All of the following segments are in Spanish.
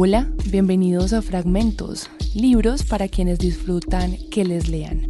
Hola, bienvenidos a Fragmentos, libros para quienes disfrutan que les lean.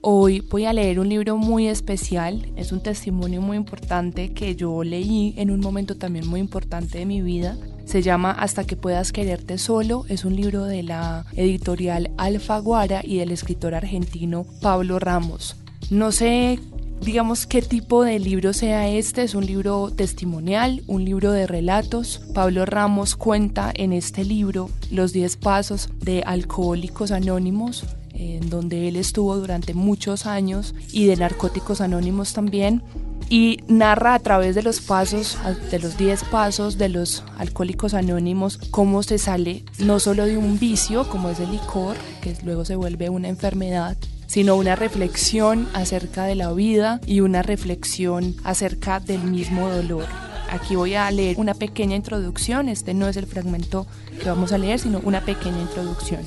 Hoy voy a leer un libro muy especial, es un testimonio muy importante que yo leí en un momento también muy importante de mi vida. Se llama Hasta que puedas quererte solo, es un libro de la editorial Alfaguara y del escritor argentino Pablo Ramos. No sé digamos qué tipo de libro sea este, es un libro testimonial, un libro de relatos. Pablo Ramos cuenta en este libro los 10 pasos de Alcohólicos Anónimos, en donde él estuvo durante muchos años, y de Narcóticos Anónimos también, y narra a través de los pasos, de los 10 pasos de los alcohólicos anónimos, cómo se sale no solo de un vicio, como es el licor, que luego se vuelve una enfermedad, sino una reflexión acerca de la vida y una reflexión acerca del mismo dolor. Aquí voy a leer una pequeña introducción, este no es el fragmento que vamos a leer, sino una pequeña introducción.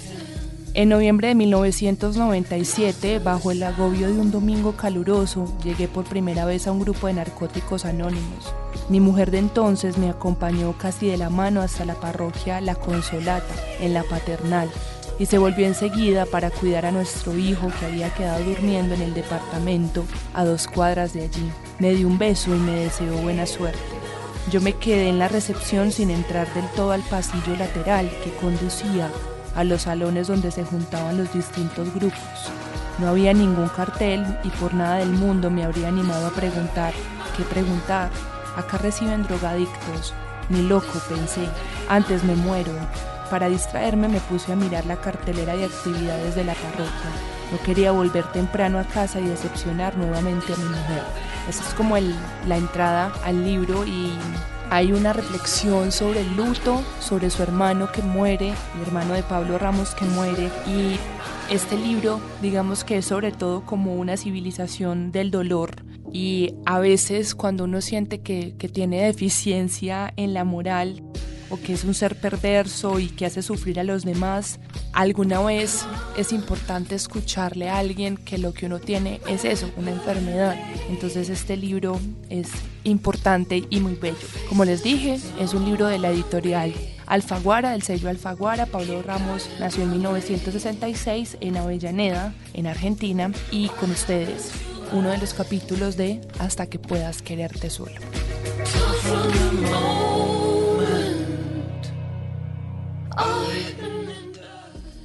En noviembre de 1997, bajo el agobio de un domingo caluroso, llegué por primera vez a un grupo de narcóticos anónimos. Mi mujer de entonces me acompañó casi de la mano hasta la parroquia La Consolata, en la paternal, y se volvió enseguida para cuidar a nuestro hijo que había quedado durmiendo en el departamento a dos cuadras de allí. Me dio un beso y me deseó buena suerte. Yo me quedé en la recepción sin entrar del todo al pasillo lateral que conducía a los salones donde se juntaban los distintos grupos. No había ningún cartel y por nada del mundo me habría animado a preguntar. ¿Qué preguntar? Acá reciben drogadictos. Ni loco, pensé. Antes me muero. Para distraerme me puse a mirar la cartelera de actividades de la parroquia. No quería volver temprano a casa y decepcionar nuevamente a mi mujer. Esa es como la entrada al libro y hay una reflexión sobre el luto, sobre su hermano que muere, el hermano de Pablo Ramos que muere y este libro digamos que es sobre todo como una civilización del dolor y a veces cuando uno siente que tiene deficiencia en la moral o que es un ser perverso y que hace sufrir a los demás, alguna vez es importante escucharle a alguien que lo que uno tiene es eso, una enfermedad. Entonces este libro es importante y muy bello. Como les dije, es un libro de la editorial Alfaguara, del sello Alfaguara. Pablo Ramos nació en 1966 en Avellaneda, en Argentina, y con ustedes uno de los capítulos de Hasta que puedas quererte solo.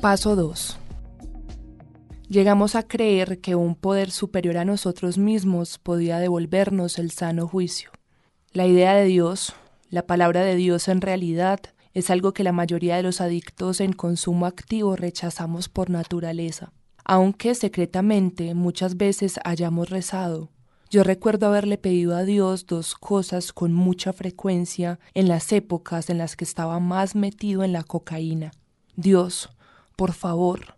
Paso 2. Llegamos a creer que un poder superior a nosotros mismos podía devolvernos el sano juicio. La idea de Dios, la palabra de Dios en realidad, es algo que la mayoría de los adictos en consumo activo rechazamos por naturaleza, aunque secretamente muchas veces hayamos rezado. Yo recuerdo haberle pedido a Dios dos cosas con mucha frecuencia en las épocas en las que estaba más metido en la cocaína. Dios, por favor,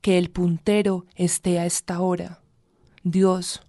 que el puntero esté a esta hora. Dios,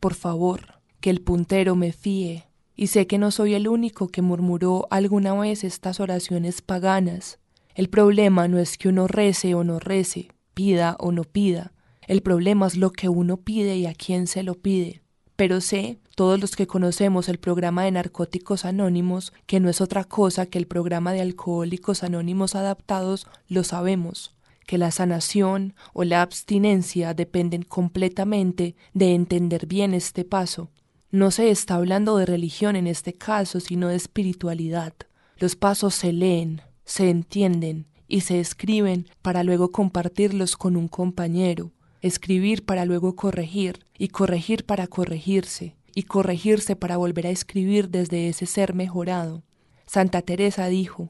por favor, que el puntero me fíe. Y sé que no soy el único que murmuró alguna vez estas oraciones paganas. El problema no es que uno rece o no rece, pida o no pida. El problema es lo que uno pide y a quién se lo pide. Pero sé, todos los que conocemos el programa de Narcóticos Anónimos, que no es otra cosa que el programa de Alcohólicos Anónimos adaptados, lo sabemos que la sanación o la abstinencia dependen completamente de entender bien este paso. No se está hablando de religión en este caso, sino de espiritualidad. Los pasos se leen, se entienden y se escriben para luego compartirlos con un compañero, escribir para luego corregir y corregir para corregirse y corregirse para volver a escribir desde ese ser mejorado. Santa Teresa dijo,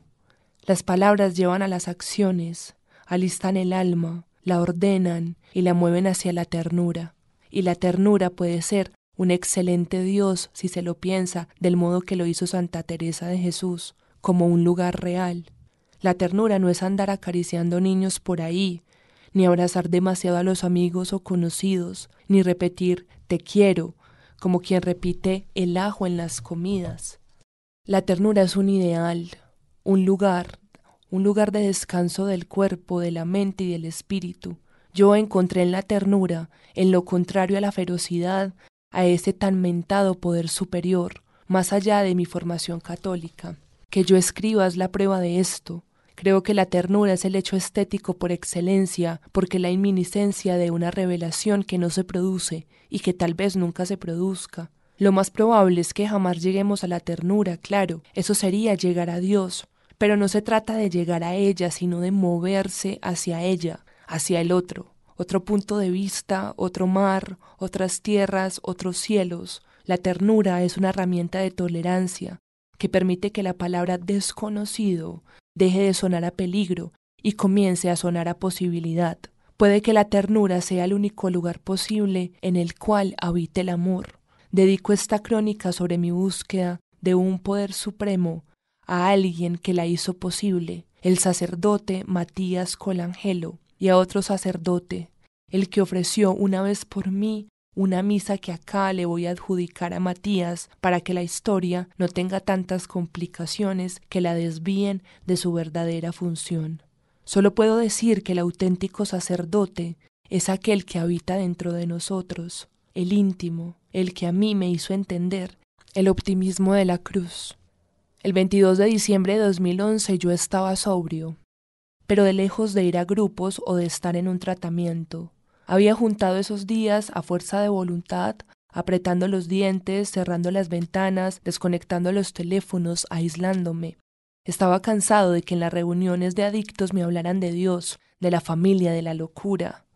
las palabras llevan a las acciones, alistan el alma, la ordenan y la mueven hacia la ternura. Y la ternura puede ser un excelente Dios si se lo piensa del modo que lo hizo Santa Teresa de Jesús, como un lugar real. La ternura no es andar acariciando niños por ahí, ni abrazar demasiado a los amigos o conocidos, ni repetir te quiero, como quien repite el ajo en las comidas. La ternura es un ideal, un lugar un lugar de descanso del cuerpo, de la mente y del espíritu. Yo encontré en la ternura, en lo contrario a la ferocidad, a ese tan mentado poder superior, más allá de mi formación católica. Que yo escriba es la prueba de esto. Creo que la ternura es el hecho estético por excelencia, porque la inminiscencia de una revelación que no se produce y que tal vez nunca se produzca. Lo más probable es que jamás lleguemos a la ternura, claro, eso sería llegar a Dios, pero no se trata de llegar a ella, sino de moverse hacia ella, hacia el otro, otro punto de vista, otro mar, otras tierras, otros cielos. La ternura es una herramienta de tolerancia que permite que la palabra desconocido deje de sonar a peligro y comience a sonar a posibilidad. Puede que la ternura sea el único lugar posible en el cual habite el amor. Dedico esta crónica sobre mi búsqueda de un poder supremo a alguien que la hizo posible, el sacerdote Matías Colangelo, y a otro sacerdote, el que ofreció una vez por mí una misa que acá le voy a adjudicar a Matías para que la historia no tenga tantas complicaciones que la desvíen de su verdadera función. Solo puedo decir que el auténtico sacerdote es aquel que habita dentro de nosotros, el íntimo, el que a mí me hizo entender el optimismo de la cruz. El 22 de diciembre de 2011 yo estaba sobrio, pero de lejos de ir a grupos o de estar en un tratamiento. Había juntado esos días a fuerza de voluntad, apretando los dientes, cerrando las ventanas, desconectando los teléfonos, aislándome. Estaba cansado de que en las reuniones de adictos me hablaran de Dios, de la familia, de la locura.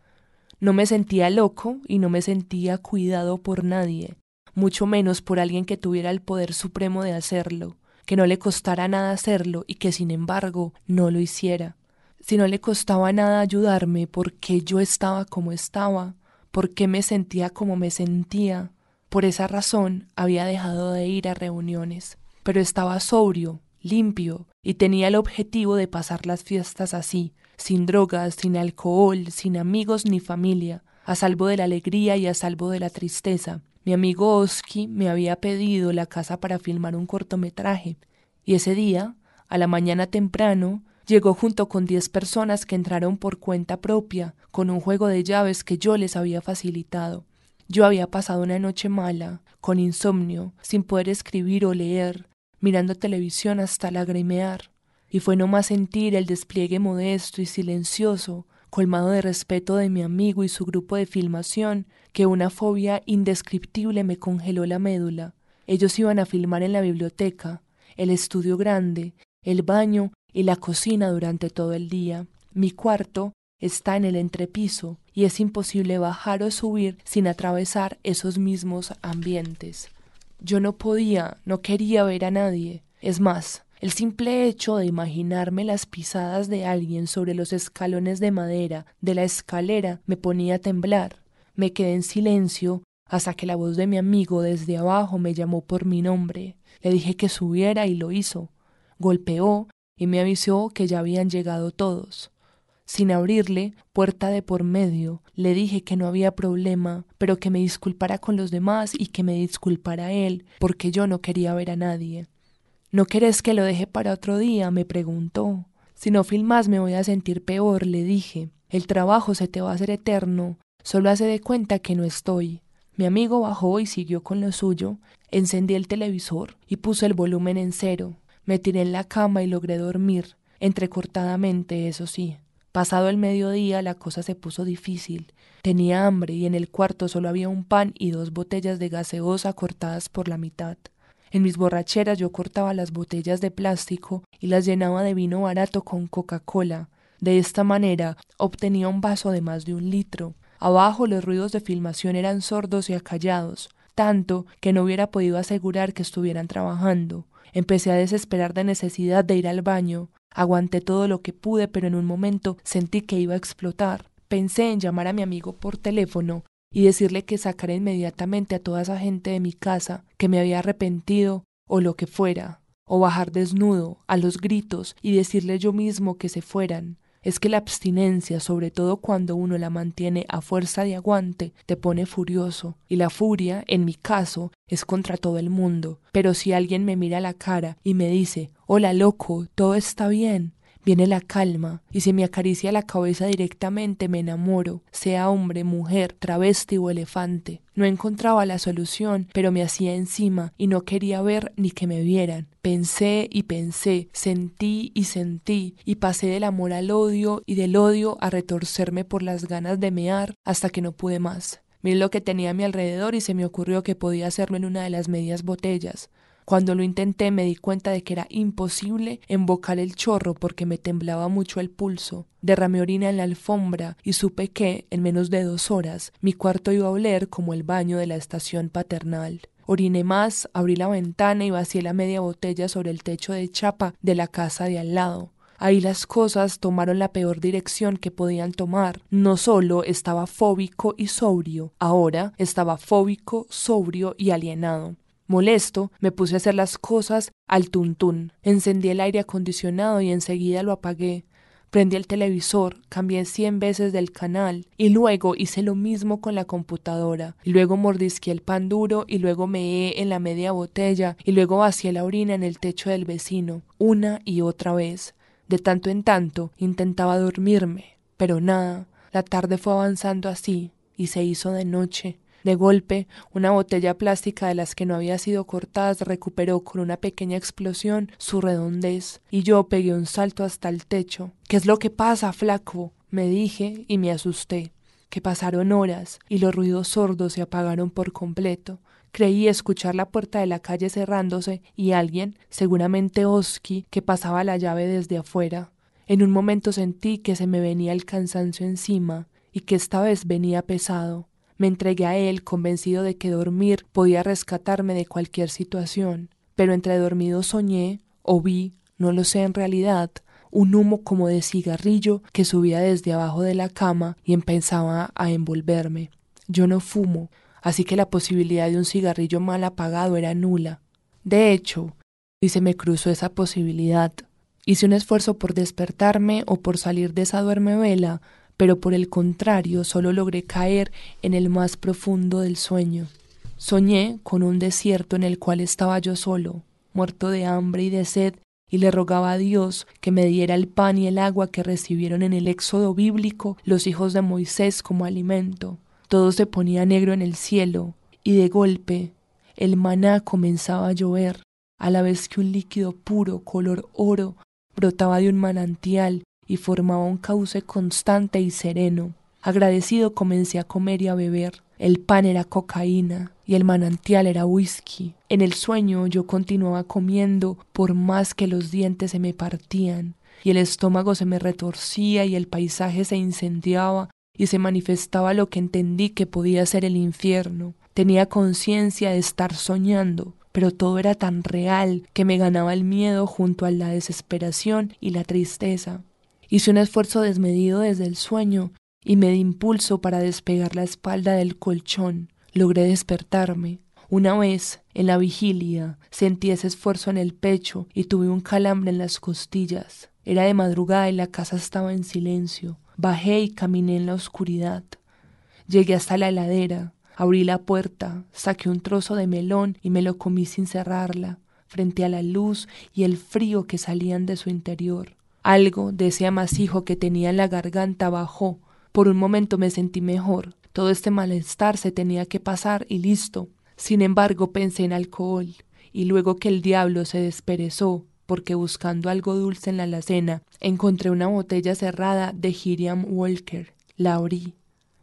No me sentía loco y no me sentía cuidado por nadie, mucho menos por alguien que tuviera el poder supremo de hacerlo, que no le costara nada hacerlo y que sin embargo no lo hiciera si no le costaba nada ayudarme, por qué yo estaba como estaba, por qué me sentía como me sentía. Por esa razón había dejado de ir a reuniones, pero estaba sobrio, limpio, y tenía el objetivo de pasar las fiestas así, sin drogas, sin alcohol, sin amigos ni familia, a salvo de la alegría y a salvo de la tristeza. Mi amigo Oski me había pedido la casa para filmar un cortometraje, y ese día, a la mañana temprano, Llegó junto con diez personas que entraron por cuenta propia, con un juego de llaves que yo les había facilitado. Yo había pasado una noche mala, con insomnio, sin poder escribir o leer, mirando televisión hasta lagrimear, y fue no más sentir el despliegue modesto y silencioso, colmado de respeto de mi amigo y su grupo de filmación, que una fobia indescriptible me congeló la médula. Ellos iban a filmar en la biblioteca, el estudio grande, el baño y la cocina durante todo el día. Mi cuarto está en el entrepiso y es imposible bajar o subir sin atravesar esos mismos ambientes. Yo no podía, no quería ver a nadie. Es más, el simple hecho de imaginarme las pisadas de alguien sobre los escalones de madera de la escalera me ponía a temblar. Me quedé en silencio hasta que la voz de mi amigo desde abajo me llamó por mi nombre. Le dije que subiera y lo hizo. Golpeó y me avisó que ya habían llegado todos. Sin abrirle, puerta de por medio, le dije que no había problema, pero que me disculpara con los demás y que me disculpara él, porque yo no quería ver a nadie. ¿No querés que lo deje para otro día? me preguntó. Si no filmas me voy a sentir peor, le dije. El trabajo se te va a hacer eterno, solo hace de cuenta que no estoy. Mi amigo bajó y siguió con lo suyo, encendí el televisor y puse el volumen en cero. Me tiré en la cama y logré dormir, entrecortadamente, eso sí. Pasado el mediodía la cosa se puso difícil. Tenía hambre y en el cuarto solo había un pan y dos botellas de gaseosa cortadas por la mitad. En mis borracheras yo cortaba las botellas de plástico y las llenaba de vino barato con Coca-Cola. De esta manera obtenía un vaso de más de un litro. Abajo los ruidos de filmación eran sordos y acallados, tanto que no hubiera podido asegurar que estuvieran trabajando. Empecé a desesperar de necesidad de ir al baño. Aguanté todo lo que pude, pero en un momento sentí que iba a explotar. Pensé en llamar a mi amigo por teléfono y decirle que sacara inmediatamente a toda esa gente de mi casa, que me había arrepentido o lo que fuera, o bajar desnudo, a los gritos, y decirle yo mismo que se fueran es que la abstinencia, sobre todo cuando uno la mantiene a fuerza de aguante, te pone furioso, y la furia, en mi caso, es contra todo el mundo. Pero si alguien me mira a la cara y me dice Hola loco, todo está bien, viene la calma y se me acaricia la cabeza directamente me enamoro, sea hombre, mujer, travesti o elefante. No encontraba la solución, pero me hacía encima y no quería ver ni que me vieran. Pensé y pensé, sentí y sentí, y pasé del amor al odio y del odio a retorcerme por las ganas de mear hasta que no pude más. Miré lo que tenía a mi alrededor y se me ocurrió que podía hacerlo en una de las medias botellas. Cuando lo intenté me di cuenta de que era imposible embocar el chorro porque me temblaba mucho el pulso. Derramé orina en la alfombra y supe que, en menos de dos horas, mi cuarto iba a oler como el baño de la estación paternal. Oriné más, abrí la ventana y vacié la media botella sobre el techo de chapa de la casa de al lado. Ahí las cosas tomaron la peor dirección que podían tomar. No solo estaba fóbico y sobrio, ahora estaba fóbico, sobrio y alienado. Molesto, me puse a hacer las cosas al tuntún. Encendí el aire acondicionado y enseguida lo apagué. Prendí el televisor, cambié cien veces del canal y luego hice lo mismo con la computadora. Y luego mordisqué el pan duro y luego meé en la media botella y luego vacié la orina en el techo del vecino, una y otra vez. De tanto en tanto intentaba dormirme, pero nada. La tarde fue avanzando así y se hizo de noche. De golpe, una botella plástica de las que no había sido cortada recuperó con una pequeña explosión su redondez, y yo pegué un salto hasta el techo. ¿Qué es lo que pasa, flaco? me dije y me asusté. Que pasaron horas y los ruidos sordos se apagaron por completo. Creí escuchar la puerta de la calle cerrándose y alguien, seguramente Oski, que pasaba la llave desde afuera. En un momento sentí que se me venía el cansancio encima y que esta vez venía pesado. Me entregué a él convencido de que dormir podía rescatarme de cualquier situación, pero entre dormido soñé, o vi, no lo sé en realidad, un humo como de cigarrillo que subía desde abajo de la cama y empezaba a envolverme. Yo no fumo, así que la posibilidad de un cigarrillo mal apagado era nula. De hecho, y se me cruzó esa posibilidad. Hice un esfuerzo por despertarme o por salir de esa duerme vela, pero por el contrario solo logré caer en el más profundo del sueño. Soñé con un desierto en el cual estaba yo solo, muerto de hambre y de sed, y le rogaba a Dios que me diera el pan y el agua que recibieron en el éxodo bíblico los hijos de Moisés como alimento. Todo se ponía negro en el cielo, y de golpe el maná comenzaba a llover, a la vez que un líquido puro color oro brotaba de un manantial y formaba un cauce constante y sereno. Agradecido comencé a comer y a beber. El pan era cocaína y el manantial era whisky. En el sueño yo continuaba comiendo por más que los dientes se me partían y el estómago se me retorcía y el paisaje se incendiaba y se manifestaba lo que entendí que podía ser el infierno. Tenía conciencia de estar soñando, pero todo era tan real que me ganaba el miedo junto a la desesperación y la tristeza. Hice un esfuerzo desmedido desde el sueño y me di impulso para despegar la espalda del colchón. Logré despertarme. Una vez, en la vigilia, sentí ese esfuerzo en el pecho y tuve un calambre en las costillas. Era de madrugada y la casa estaba en silencio. Bajé y caminé en la oscuridad. Llegué hasta la heladera, abrí la puerta, saqué un trozo de melón y me lo comí sin cerrarla, frente a la luz y el frío que salían de su interior. Algo de ese amasijo que tenía en la garganta bajó. Por un momento me sentí mejor. Todo este malestar se tenía que pasar y listo. Sin embargo, pensé en alcohol, y luego que el diablo se desperezó, porque buscando algo dulce en la alacena, encontré una botella cerrada de Hiriam Walker. La abrí.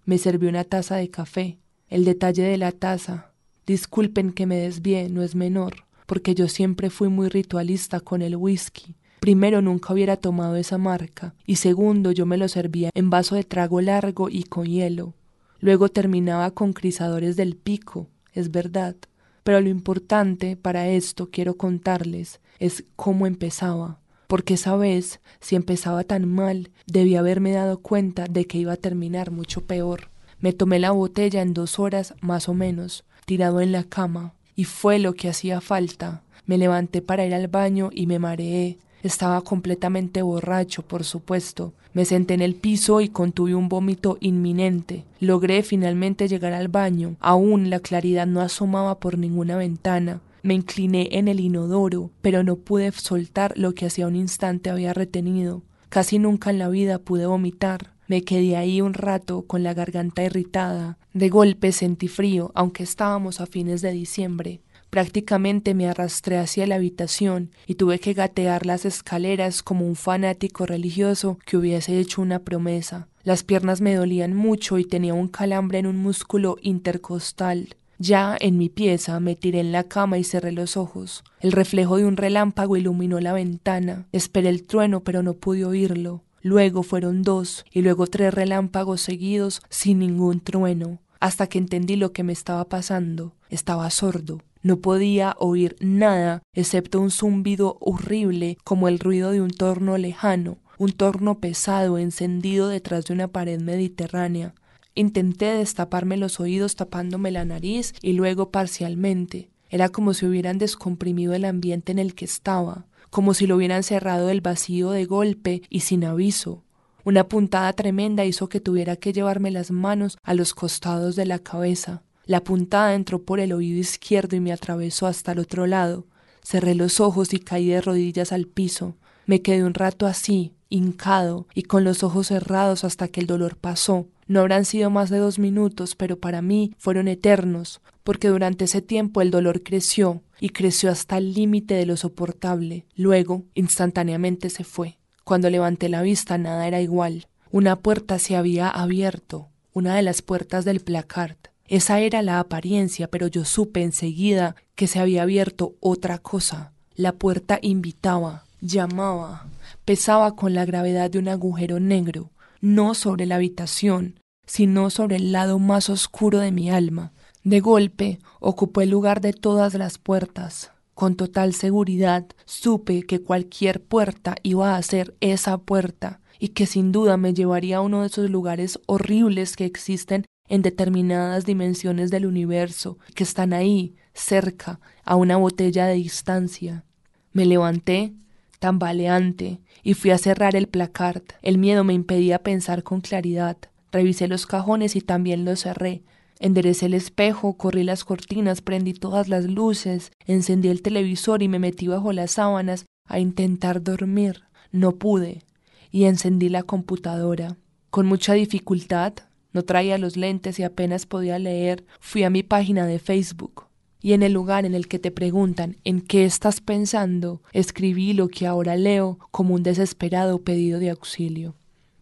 Me serví una taza de café. El detalle de la taza. Disculpen que me desvié, no es menor, porque yo siempre fui muy ritualista con el whisky. Primero, nunca hubiera tomado esa marca, y segundo, yo me lo servía en vaso de trago largo y con hielo. Luego terminaba con crisadores del pico, es verdad. Pero lo importante para esto quiero contarles es cómo empezaba, porque esa vez, si empezaba tan mal, debía haberme dado cuenta de que iba a terminar mucho peor. Me tomé la botella en dos horas más o menos, tirado en la cama, y fue lo que hacía falta. Me levanté para ir al baño y me mareé, estaba completamente borracho, por supuesto. Me senté en el piso y contuve un vómito inminente. Logré finalmente llegar al baño. Aún la claridad no asomaba por ninguna ventana. Me incliné en el inodoro, pero no pude soltar lo que hacía un instante había retenido. Casi nunca en la vida pude vomitar. Me quedé ahí un rato con la garganta irritada. De golpe sentí frío, aunque estábamos a fines de diciembre. Prácticamente me arrastré hacia la habitación y tuve que gatear las escaleras como un fanático religioso que hubiese hecho una promesa. Las piernas me dolían mucho y tenía un calambre en un músculo intercostal. Ya en mi pieza me tiré en la cama y cerré los ojos. El reflejo de un relámpago iluminó la ventana. Esperé el trueno pero no pude oírlo. Luego fueron dos y luego tres relámpagos seguidos sin ningún trueno, hasta que entendí lo que me estaba pasando. Estaba sordo. No podía oír nada excepto un zumbido horrible como el ruido de un torno lejano, un torno pesado encendido detrás de una pared mediterránea. Intenté destaparme los oídos tapándome la nariz y luego parcialmente. Era como si hubieran descomprimido el ambiente en el que estaba, como si lo hubieran cerrado del vacío de golpe y sin aviso. Una puntada tremenda hizo que tuviera que llevarme las manos a los costados de la cabeza. La puntada entró por el oído izquierdo y me atravesó hasta el otro lado. Cerré los ojos y caí de rodillas al piso. Me quedé un rato así, hincado y con los ojos cerrados hasta que el dolor pasó. No habrán sido más de dos minutos, pero para mí fueron eternos, porque durante ese tiempo el dolor creció y creció hasta el límite de lo soportable. Luego, instantáneamente se fue. Cuando levanté la vista nada era igual. Una puerta se había abierto, una de las puertas del placard. Esa era la apariencia, pero yo supe enseguida que se había abierto otra cosa. La puerta invitaba, llamaba, pesaba con la gravedad de un agujero negro, no sobre la habitación, sino sobre el lado más oscuro de mi alma. De golpe ocupó el lugar de todas las puertas. Con total seguridad supe que cualquier puerta iba a ser esa puerta y que sin duda me llevaría a uno de esos lugares horribles que existen en determinadas dimensiones del universo, que están ahí, cerca, a una botella de distancia. Me levanté, tambaleante, y fui a cerrar el placard. El miedo me impedía pensar con claridad. Revisé los cajones y también los cerré. Enderecé el espejo, corrí las cortinas, prendí todas las luces, encendí el televisor y me metí bajo las sábanas a intentar dormir. No pude. Y encendí la computadora. Con mucha dificultad no traía los lentes y apenas podía leer. Fui a mi página de Facebook y en el lugar en el que te preguntan en qué estás pensando, escribí lo que ahora leo como un desesperado pedido de auxilio.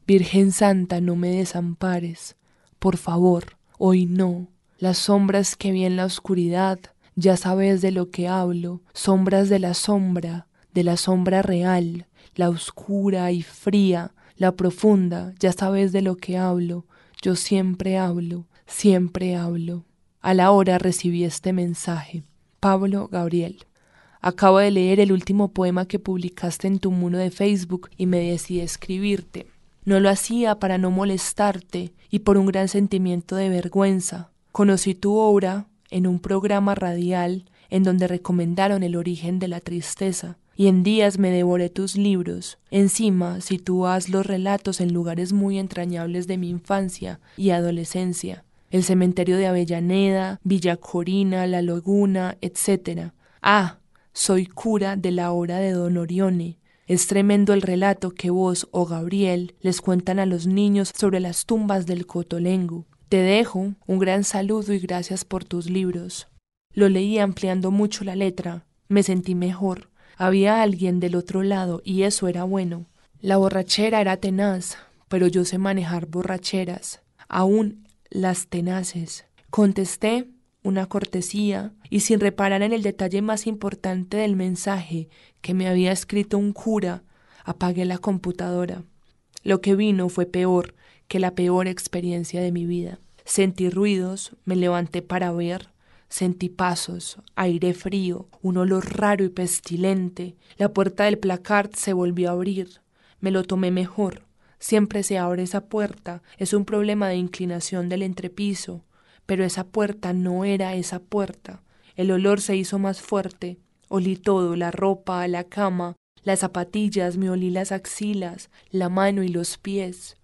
Virgen Santa, no me desampares. Por favor, hoy no. Las sombras que vi en la oscuridad, ya sabes de lo que hablo, sombras de la sombra, de la sombra real, la oscura y fría, la profunda, ya sabes de lo que hablo, yo siempre hablo, siempre hablo. A la hora recibí este mensaje. Pablo Gabriel. Acabo de leer el último poema que publicaste en tu muro de Facebook y me decidí escribirte. No lo hacía para no molestarte y por un gran sentimiento de vergüenza. Conocí tu obra en un programa radial en donde recomendaron el origen de la tristeza y en días me devoré tus libros. Encima sitúas los relatos en lugares muy entrañables de mi infancia y adolescencia. El cementerio de Avellaneda, Villa Corina, La Laguna, etc. Ah, soy cura de la hora de Don Orione. Es tremendo el relato que vos o Gabriel les cuentan a los niños sobre las tumbas del Cotolengo. Te dejo un gran saludo y gracias por tus libros. Lo leí ampliando mucho la letra. Me sentí mejor. Había alguien del otro lado y eso era bueno. La borrachera era tenaz, pero yo sé manejar borracheras, aún las tenaces. Contesté una cortesía y sin reparar en el detalle más importante del mensaje que me había escrito un cura, apagué la computadora. Lo que vino fue peor que la peor experiencia de mi vida. Sentí ruidos, me levanté para ver, Sentí pasos, aire frío, un olor raro y pestilente. La puerta del placard se volvió a abrir. Me lo tomé mejor. Siempre se abre esa puerta. Es un problema de inclinación del entrepiso. Pero esa puerta no era esa puerta. El olor se hizo más fuerte. Olí todo, la ropa, la cama, las zapatillas, me olí las axilas, la mano y los pies.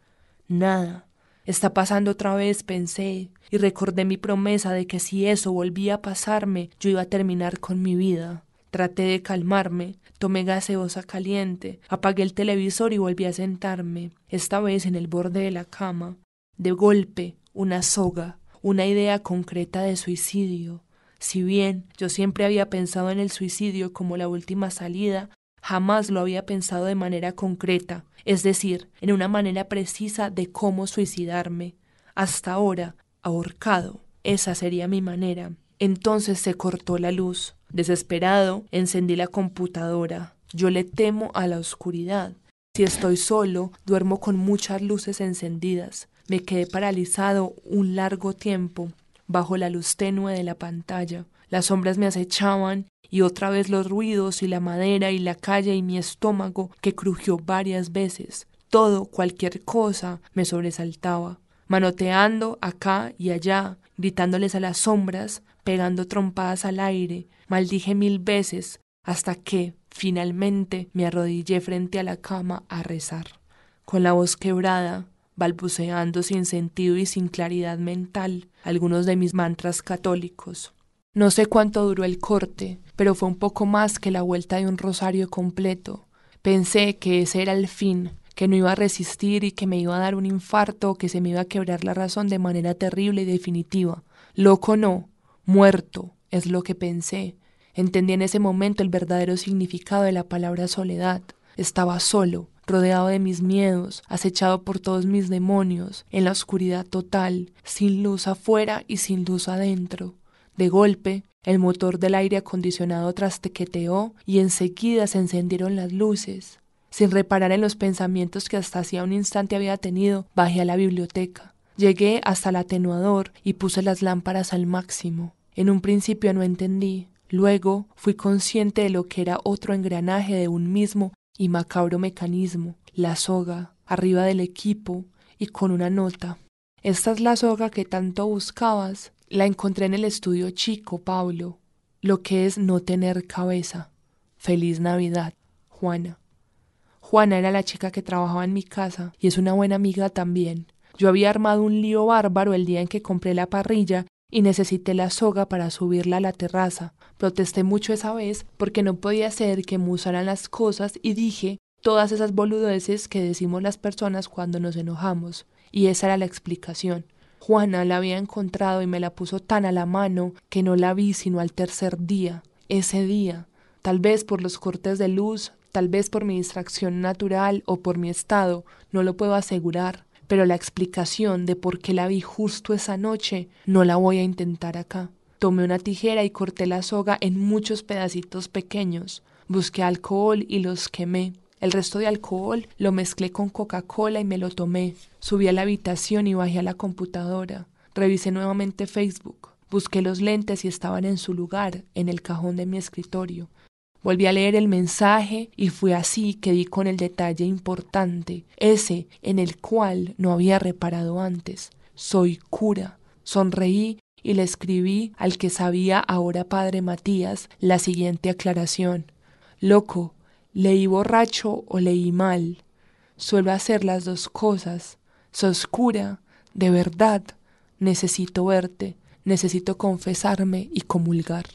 Nada. Está pasando otra vez, pensé, y recordé mi promesa de que si eso volvía a pasarme, yo iba a terminar con mi vida. Traté de calmarme, tomé gaseosa caliente, apagué el televisor y volví a sentarme, esta vez en el borde de la cama. De golpe, una soga, una idea concreta de suicidio. Si bien yo siempre había pensado en el suicidio como la última salida, jamás lo había pensado de manera concreta, es decir, en una manera precisa de cómo suicidarme. Hasta ahora, ahorcado, esa sería mi manera. Entonces se cortó la luz. Desesperado, encendí la computadora. Yo le temo a la oscuridad. Si estoy solo, duermo con muchas luces encendidas. Me quedé paralizado un largo tiempo, bajo la luz tenue de la pantalla. Las sombras me acechaban y otra vez los ruidos y la madera y la calle y mi estómago que crujió varias veces. Todo, cualquier cosa, me sobresaltaba. Manoteando acá y allá, gritándoles a las sombras, pegando trompadas al aire, maldije mil veces, hasta que, finalmente, me arrodillé frente a la cama a rezar. Con la voz quebrada, balbuceando sin sentido y sin claridad mental algunos de mis mantras católicos. No sé cuánto duró el corte, pero fue un poco más que la vuelta de un rosario completo. Pensé que ese era el fin, que no iba a resistir y que me iba a dar un infarto que se me iba a quebrar la razón de manera terrible y definitiva. Loco no, muerto, es lo que pensé. Entendí en ese momento el verdadero significado de la palabra soledad. Estaba solo, rodeado de mis miedos, acechado por todos mis demonios, en la oscuridad total, sin luz afuera y sin luz adentro. De golpe, el motor del aire acondicionado trastequeteó y enseguida se encendieron las luces. Sin reparar en los pensamientos que hasta hacía un instante había tenido, bajé a la biblioteca. Llegué hasta el atenuador y puse las lámparas al máximo. En un principio no entendí, luego fui consciente de lo que era otro engranaje de un mismo y macabro mecanismo, la soga, arriba del equipo y con una nota. Esta es la soga que tanto buscabas. La encontré en el estudio chico, Pablo. Lo que es no tener cabeza. Feliz Navidad, Juana. Juana era la chica que trabajaba en mi casa y es una buena amiga también. Yo había armado un lío bárbaro el día en que compré la parrilla y necesité la soga para subirla a la terraza. Protesté mucho esa vez porque no podía ser que me usaran las cosas y dije todas esas boludeces que decimos las personas cuando nos enojamos. Y esa era la explicación. Juana la había encontrado y me la puso tan a la mano que no la vi sino al tercer día. Ese día. Tal vez por los cortes de luz, tal vez por mi distracción natural o por mi estado, no lo puedo asegurar pero la explicación de por qué la vi justo esa noche no la voy a intentar acá. Tomé una tijera y corté la soga en muchos pedacitos pequeños. Busqué alcohol y los quemé. El resto de alcohol lo mezclé con Coca-Cola y me lo tomé. Subí a la habitación y bajé a la computadora. Revisé nuevamente Facebook. Busqué los lentes y estaban en su lugar, en el cajón de mi escritorio. Volví a leer el mensaje y fue así que di con el detalle importante, ese en el cual no había reparado antes. Soy cura. Sonreí y le escribí al que sabía ahora padre Matías la siguiente aclaración. Loco, leí borracho o leí mal. Suelo hacer las dos cosas. Sos cura, de verdad. Necesito verte, necesito confesarme y comulgar.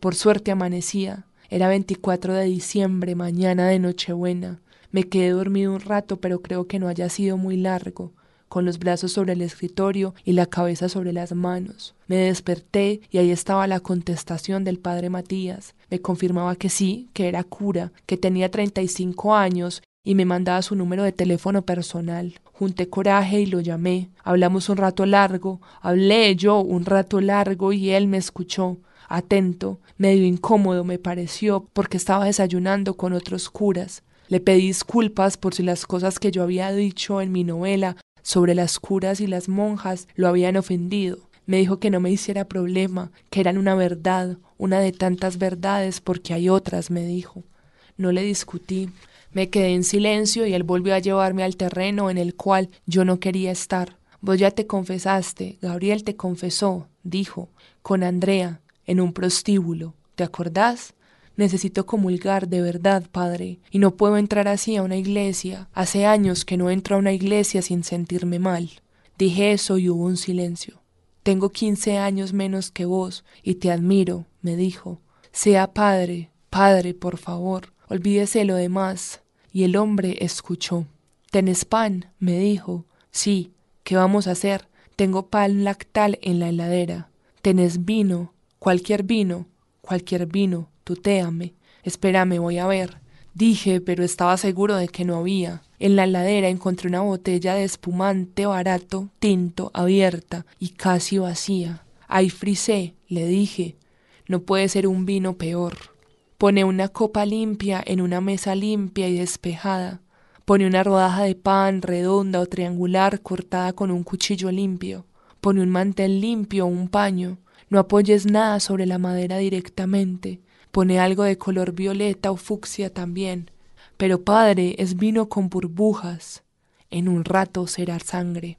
Por suerte amanecía, era 24 de diciembre, mañana de Nochebuena. Me quedé dormido un rato, pero creo que no haya sido muy largo, con los brazos sobre el escritorio y la cabeza sobre las manos. Me desperté y ahí estaba la contestación del padre Matías. Me confirmaba que sí, que era cura, que tenía 35 años y me mandaba su número de teléfono personal. Junté coraje y lo llamé. Hablamos un rato largo, hablé yo un rato largo y él me escuchó atento, medio incómodo me pareció porque estaba desayunando con otros curas. Le pedí disculpas por si las cosas que yo había dicho en mi novela sobre las curas y las monjas lo habían ofendido. Me dijo que no me hiciera problema, que eran una verdad, una de tantas verdades, porque hay otras, me dijo. No le discutí. Me quedé en silencio y él volvió a llevarme al terreno en el cual yo no quería estar. Vos ya te confesaste, Gabriel te confesó, dijo, con Andrea, en un prostíbulo. ¿Te acordás? Necesito comulgar de verdad, padre, y no puedo entrar así a una iglesia. Hace años que no entro a una iglesia sin sentirme mal. Dije eso y hubo un silencio. Tengo quince años menos que vos y te admiro, me dijo. Sea padre, Padre, por favor, olvídese lo demás. Y el hombre escuchó. ¿Tenés pan? me dijo. Sí. ¿Qué vamos a hacer? Tengo pan lactal en la heladera. ¿Tenés vino? Cualquier vino. Cualquier vino. Tutéame. Espérame, voy a ver. Dije, pero estaba seguro de que no había. En la heladera encontré una botella de espumante barato, tinto, abierta y casi vacía. Ay, frisé, le dije. No puede ser un vino peor. Pone una copa limpia en una mesa limpia y despejada. Pone una rodaja de pan redonda o triangular cortada con un cuchillo limpio. Pone un mantel limpio o un paño. No apoyes nada sobre la madera directamente. Pone algo de color violeta o fucsia también. Pero padre, es vino con burbujas. En un rato será sangre.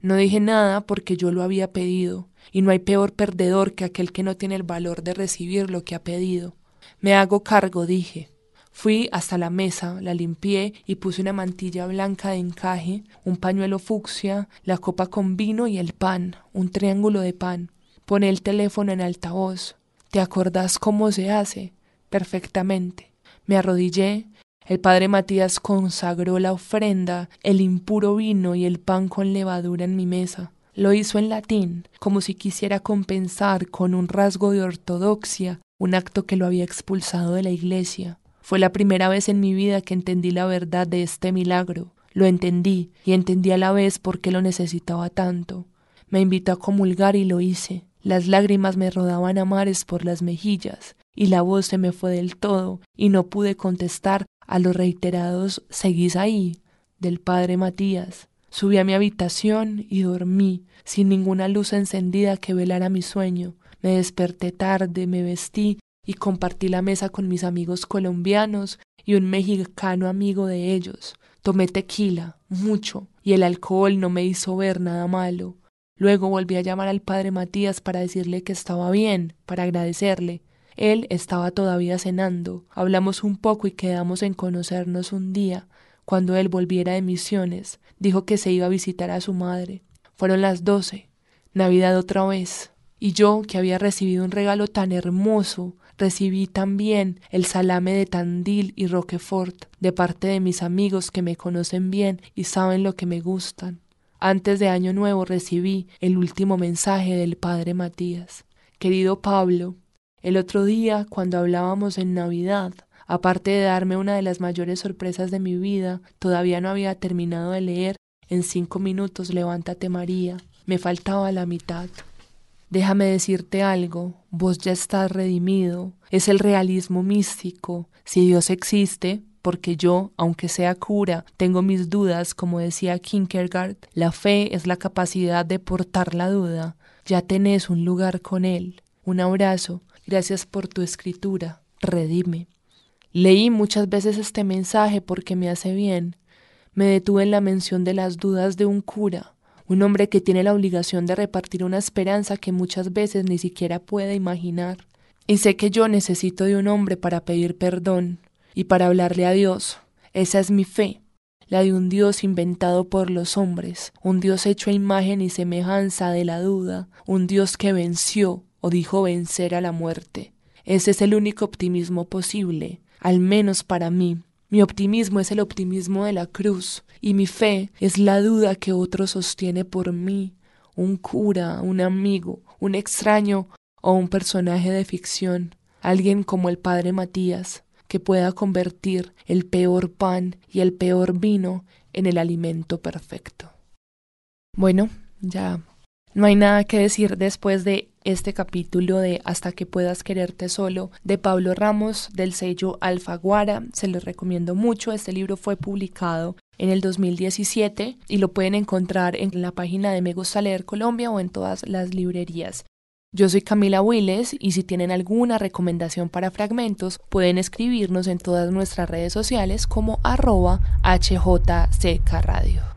No dije nada porque yo lo había pedido, y no hay peor perdedor que aquel que no tiene el valor de recibir lo que ha pedido. Me hago cargo, dije. Fui hasta la mesa, la limpié y puse una mantilla blanca de encaje, un pañuelo fucsia, la copa con vino y el pan, un triángulo de pan. Pone el teléfono en altavoz. ¿Te acordás cómo se hace? Perfectamente. Me arrodillé. El padre Matías consagró la ofrenda, el impuro vino y el pan con levadura en mi mesa. Lo hizo en latín, como si quisiera compensar con un rasgo de ortodoxia un acto que lo había expulsado de la iglesia. Fue la primera vez en mi vida que entendí la verdad de este milagro. Lo entendí y entendí a la vez por qué lo necesitaba tanto. Me invitó a comulgar y lo hice. Las lágrimas me rodaban a mares por las mejillas, y la voz se me fue del todo, y no pude contestar a los reiterados ¿Seguís ahí? del padre Matías. Subí a mi habitación y dormí, sin ninguna luz encendida que velara mi sueño. Me desperté tarde, me vestí y compartí la mesa con mis amigos colombianos y un mexicano amigo de ellos. Tomé tequila, mucho, y el alcohol no me hizo ver nada malo. Luego volví a llamar al padre Matías para decirle que estaba bien, para agradecerle. Él estaba todavía cenando. Hablamos un poco y quedamos en conocernos un día, cuando él volviera de misiones. Dijo que se iba a visitar a su madre. Fueron las doce. Navidad otra vez. Y yo, que había recibido un regalo tan hermoso, recibí también el salame de Tandil y Roquefort de parte de mis amigos que me conocen bien y saben lo que me gustan. Antes de Año Nuevo recibí el último mensaje del padre Matías. Querido Pablo, el otro día, cuando hablábamos en Navidad, aparte de darme una de las mayores sorpresas de mi vida, todavía no había terminado de leer En cinco minutos levántate María. Me faltaba la mitad. Déjame decirte algo, vos ya estás redimido. Es el realismo místico. Si Dios existe, porque yo, aunque sea cura, tengo mis dudas, como decía Kierkegaard, la fe es la capacidad de portar la duda. Ya tenés un lugar con Él. Un abrazo. Gracias por tu escritura. Redime. Leí muchas veces este mensaje porque me hace bien. Me detuve en la mención de las dudas de un cura, un hombre que tiene la obligación de repartir una esperanza que muchas veces ni siquiera puede imaginar. Y sé que yo necesito de un hombre para pedir perdón, y para hablarle a Dios. Esa es mi fe, la de un Dios inventado por los hombres, un Dios hecho a imagen y semejanza de la duda, un Dios que venció o dijo vencer a la muerte. Ese es el único optimismo posible, al menos para mí. Mi optimismo es el optimismo de la cruz, y mi fe es la duda que otro sostiene por mí, un cura, un amigo, un extraño o un personaje de ficción, alguien como el padre Matías, que pueda convertir el peor pan y el peor vino en el alimento perfecto. Bueno, ya no hay nada que decir después de este capítulo de Hasta que puedas quererte solo de Pablo Ramos del sello Alfaguara. Se lo recomiendo mucho. Este libro fue publicado en el 2017 y lo pueden encontrar en la página de Me Gusta Leer Colombia o en todas las librerías. Yo soy Camila Willes y si tienen alguna recomendación para fragmentos pueden escribirnos en todas nuestras redes sociales como arroba HJCK Radio.